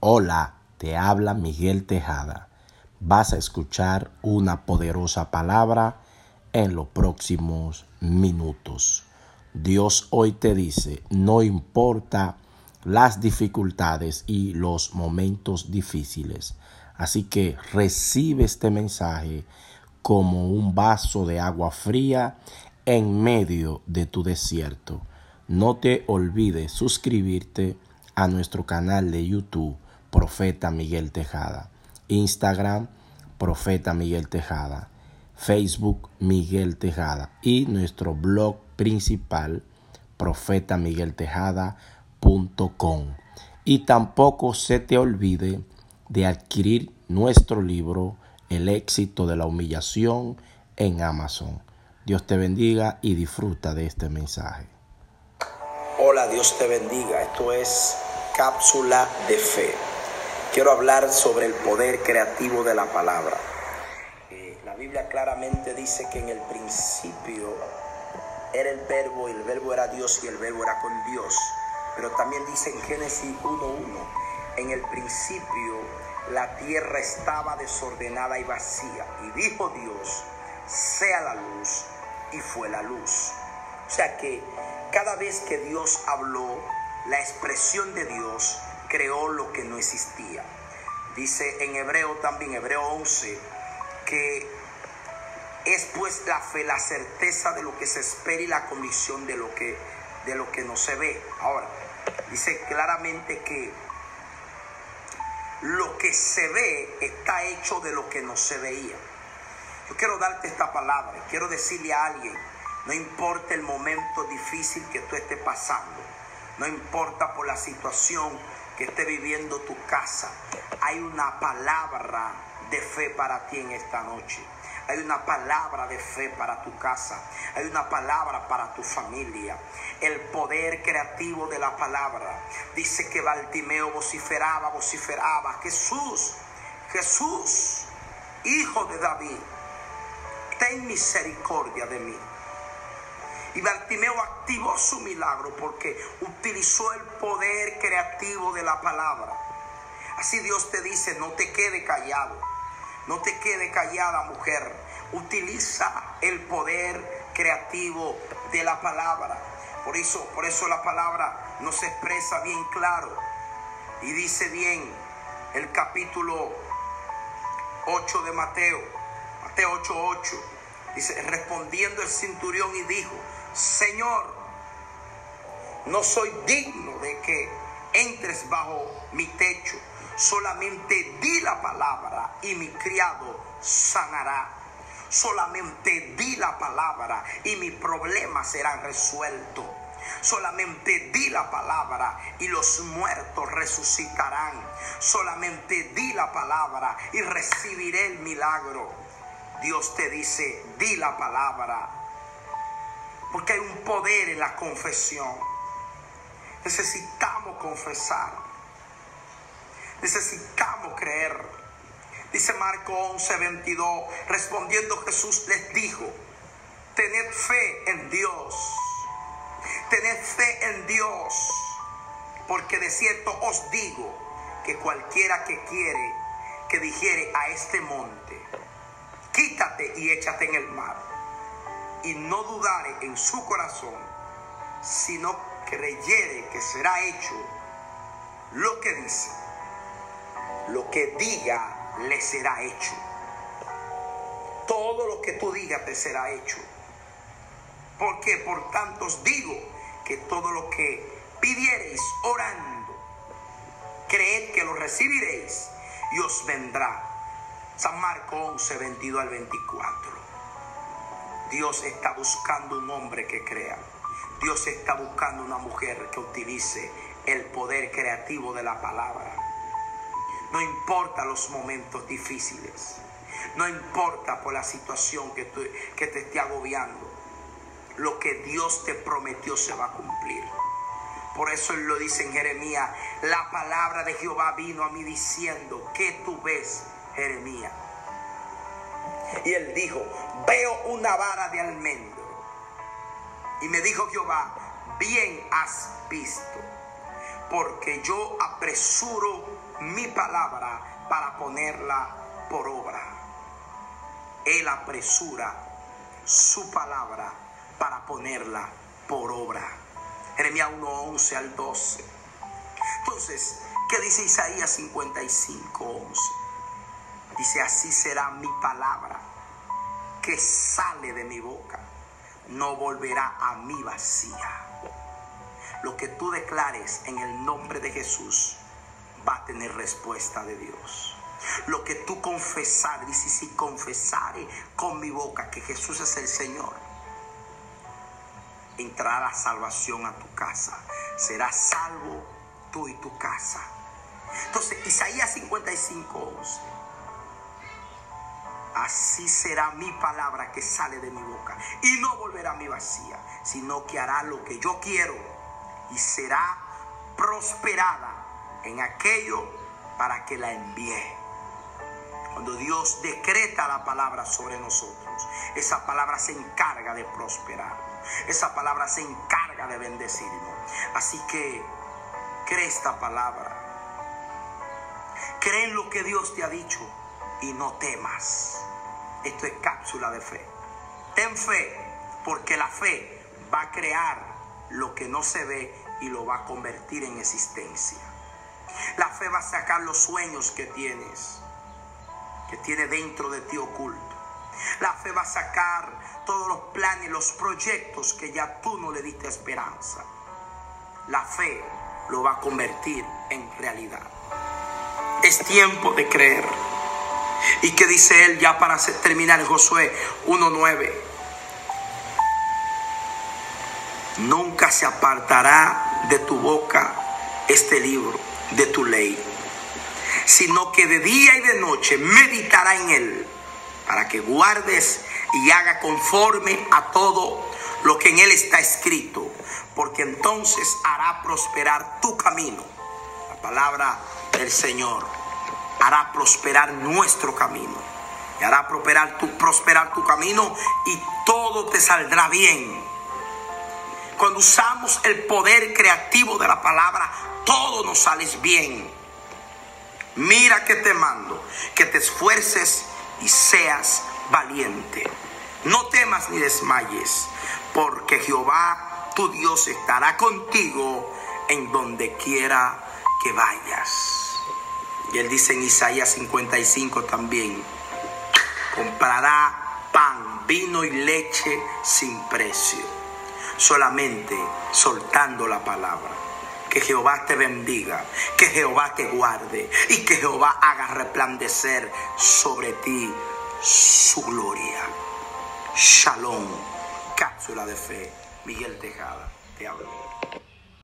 Hola, te habla Miguel Tejada. Vas a escuchar una poderosa palabra en los próximos minutos. Dios hoy te dice, no importa las dificultades y los momentos difíciles. Así que recibe este mensaje como un vaso de agua fría en medio de tu desierto. No te olvides suscribirte a nuestro canal de YouTube, Profeta Miguel Tejada, Instagram, Profeta Miguel Tejada, Facebook Miguel Tejada y nuestro blog principal, profetamigueltejada.com. Y tampoco se te olvide de adquirir nuestro libro El éxito de la humillación en Amazon. Dios te bendiga y disfruta de este mensaje. Hola, Dios te bendiga. Esto es cápsula de fe. Quiero hablar sobre el poder creativo de la palabra. Eh, la Biblia claramente dice que en el principio era el verbo y el verbo era Dios y el verbo era con Dios. Pero también dice en Génesis 1.1, en el principio la tierra estaba desordenada y vacía. Y dijo Dios, sea la luz y fue la luz. O sea que cada vez que Dios habló, la expresión de Dios creó lo que no existía. Dice en Hebreo también, Hebreo 11, que es pues la fe, la certeza de lo que se espera y la convicción de lo que, de lo que no se ve. Ahora, dice claramente que lo que se ve está hecho de lo que no se veía. Yo quiero darte esta palabra, quiero decirle a alguien, no importa el momento difícil que tú estés pasando, no importa por la situación que esté viviendo tu casa, hay una palabra de fe para ti en esta noche. Hay una palabra de fe para tu casa. Hay una palabra para tu familia. El poder creativo de la palabra. Dice que Baltimeo vociferaba, vociferaba. Jesús, Jesús, hijo de David, ten misericordia de mí. Y Bartimeo activó su milagro porque utilizó el poder creativo de la palabra. Así Dios te dice, no te quede callado, no te quede callada mujer. Utiliza el poder creativo de la palabra. Por eso, por eso la palabra nos expresa bien claro. Y dice bien el capítulo 8 de Mateo, Mateo 8:8. Dice, respondiendo el centurión y dijo, Señor, no soy digno de que entres bajo mi techo. Solamente di la palabra y mi criado sanará. Solamente di la palabra y mi problema será resuelto. Solamente di la palabra y los muertos resucitarán. Solamente di la palabra y recibiré el milagro. Dios te dice, di la palabra porque hay un poder en la confesión. Necesitamos confesar. Necesitamos creer. Dice Marco 11, 22, respondiendo Jesús les dijo, tened fe en Dios. Tened fe en Dios. Porque de cierto os digo que cualquiera que quiere que dijere a este monte, quítate y échate en el mar y no dudare en su corazón, sino creyere que será hecho lo que dice, lo que diga le será hecho. Todo lo que tú digas te será hecho. Porque por tanto os digo que todo lo que pidiereis orando, creed que lo recibiréis y os vendrá. San Marco 11, 22 al 24. Dios está buscando un hombre que crea. Dios está buscando una mujer que utilice el poder creativo de la palabra. No importa los momentos difíciles. No importa por la situación que, te esté agobiando. Lo que Dios te prometió se va a cumplir. Por eso lo dice en Jeremías. La palabra de Jehová vino a mí diciendo, ¿qué tú ves, Jeremías? Y él dijo, veo una vara de almendro. Y me dijo Jehová, bien has visto, porque yo apresuro mi palabra para ponerla por obra. Él apresura su palabra para ponerla por obra. Jeremías 1:11 al 12. Entonces, ¿qué dice Isaías 55:11? Dice, así será mi palabra que sale de mi boca. No volverá a mí vacía. Lo que tú declares en el nombre de Jesús va a tener respuesta de Dios. Lo que tú confesar, dice, si confesare con mi boca que Jesús es el Señor, entrará la salvación a tu casa. Serás salvo tú y tu casa. Entonces, Isaías 55, 11. Así será mi palabra que sale de mi boca. Y no volverá a mi vacía, sino que hará lo que yo quiero y será prosperada en aquello para que la envíe. Cuando Dios decreta la palabra sobre nosotros, esa palabra se encarga de prosperar. Esa palabra se encarga de bendecirnos. Así que cree esta palabra. Cree en lo que Dios te ha dicho y no temas. Esto es cápsula de fe. Ten fe, porque la fe va a crear lo que no se ve y lo va a convertir en existencia. La fe va a sacar los sueños que tienes, que tiene dentro de ti oculto. La fe va a sacar todos los planes, los proyectos que ya tú no le diste esperanza. La fe lo va a convertir en realidad. Es tiempo de creer. ¿Y qué dice él ya para terminar Josué 1.9? Nunca se apartará de tu boca este libro de tu ley, sino que de día y de noche meditará en él, para que guardes y haga conforme a todo lo que en él está escrito, porque entonces hará prosperar tu camino. La palabra del Señor hará prosperar nuestro camino. Y hará prosperar tu, prosperar tu camino y todo te saldrá bien. Cuando usamos el poder creativo de la palabra, todo nos sale bien. Mira que te mando, que te esfuerces y seas valiente. No temas ni desmayes, porque Jehová tu Dios estará contigo en donde quiera que vayas. Y él dice en Isaías 55 también, comprará pan, vino y leche sin precio, solamente soltando la palabra. Que Jehová te bendiga, que Jehová te guarde y que Jehová haga resplandecer sobre ti su gloria. Shalom, cápsula de fe. Miguel Tejada, te hablo.